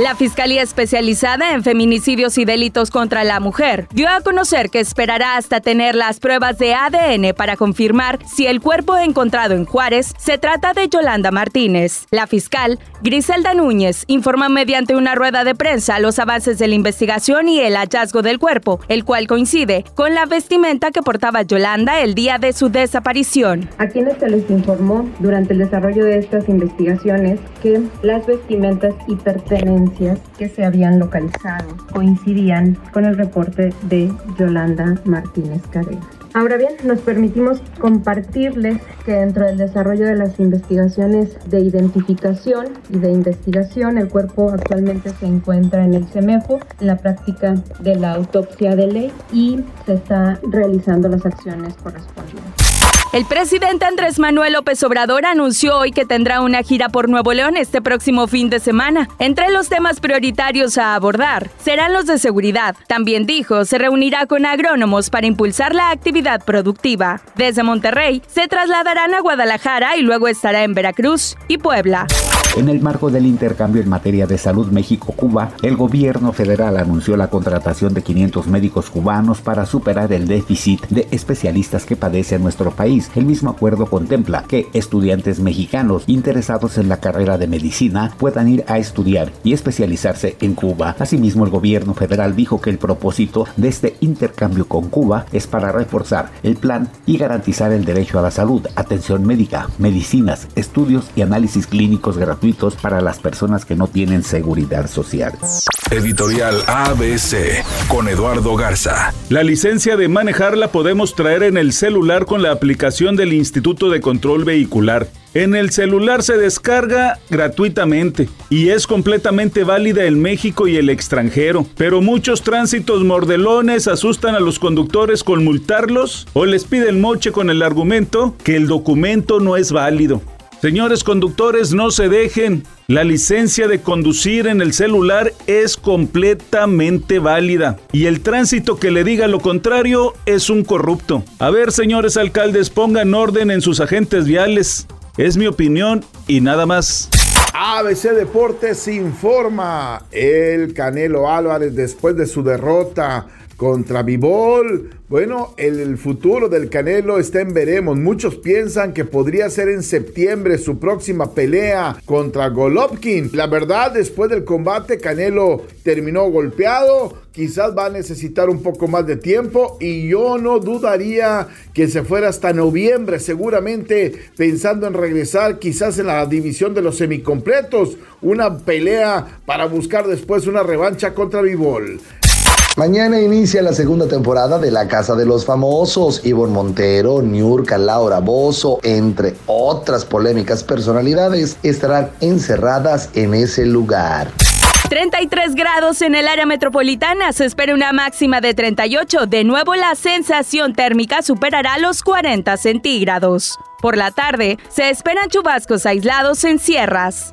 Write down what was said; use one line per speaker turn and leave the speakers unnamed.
La Fiscalía Especializada en Feminicidios y Delitos contra la Mujer dio a conocer que esperará hasta tener las pruebas de ADN para confirmar si el cuerpo encontrado en Juárez se trata de Yolanda Martínez. La fiscal, Griselda Núñez, informa mediante una rueda de prensa los avances de la investigación y el hallazgo del cuerpo, el cual coincide con la vestimenta que portaba Yolanda el día de su desaparición.
A quienes se les informó durante el desarrollo de estas investigaciones que las vestimentas y que se habían localizado coincidían con el reporte de Yolanda Martínez Cadena. Ahora bien, nos permitimos compartirles que dentro del desarrollo de las investigaciones de identificación y de investigación, el cuerpo actualmente se encuentra en el CEMEFO, en la práctica de la autopsia de ley y se está realizando las acciones correspondientes.
El presidente Andrés Manuel López Obrador anunció hoy que tendrá una gira por Nuevo León este próximo fin de semana. Entre los temas prioritarios a abordar serán los de seguridad. También dijo, se reunirá con agrónomos para impulsar la actividad productiva. Desde Monterrey se trasladarán a Guadalajara y luego estará en Veracruz y Puebla.
En el marco del intercambio en materia de salud México-Cuba, el gobierno federal anunció la contratación de 500 médicos cubanos para superar el déficit de especialistas que padece nuestro país. El mismo acuerdo contempla que estudiantes mexicanos interesados en la carrera de medicina puedan ir a estudiar y especializarse en Cuba. Asimismo, el gobierno federal dijo que el propósito de este intercambio con Cuba es para reforzar el plan y garantizar el derecho a la salud, atención médica, medicinas, estudios y análisis clínicos gratuitos para las personas que no tienen seguridad social.
Editorial ABC con Eduardo Garza.
La licencia de manejar la podemos traer en el celular con la aplicación del Instituto de Control Vehicular. En el celular se descarga gratuitamente y es completamente válida en México y el extranjero, pero muchos tránsitos mordelones asustan a los conductores con multarlos o les piden moche con el argumento que el documento no es válido. Señores conductores, no se dejen. La licencia de conducir en el celular es completamente válida y el tránsito que le diga lo contrario es un corrupto. A ver, señores alcaldes, pongan orden en sus agentes viales. Es mi opinión y nada más.
ABC Deportes informa. El Canelo Álvarez después de su derrota contra Vivol. Bueno, el, futuro del Canelo está en veremos. Muchos piensan que podría ser en septiembre su próxima pelea contra Golovkin. La verdad, después del combate, Canelo terminó golpeado. Quizás va a necesitar un poco más de tiempo y yo no dudaría que se fuera hasta noviembre, seguramente pensando en regresar quizás en la división de los semicompletos, una pelea para buscar después una revancha contra Vivol.
Mañana inicia la segunda temporada de La Casa de los Famosos. Ivonne Montero, Niurka, Laura Bozo, entre otras polémicas personalidades, estarán encerradas en ese lugar.
33 grados en el área metropolitana, se espera una máxima de 38. De nuevo la sensación térmica superará los 40 centígrados. Por la tarde, se esperan chubascos aislados en sierras.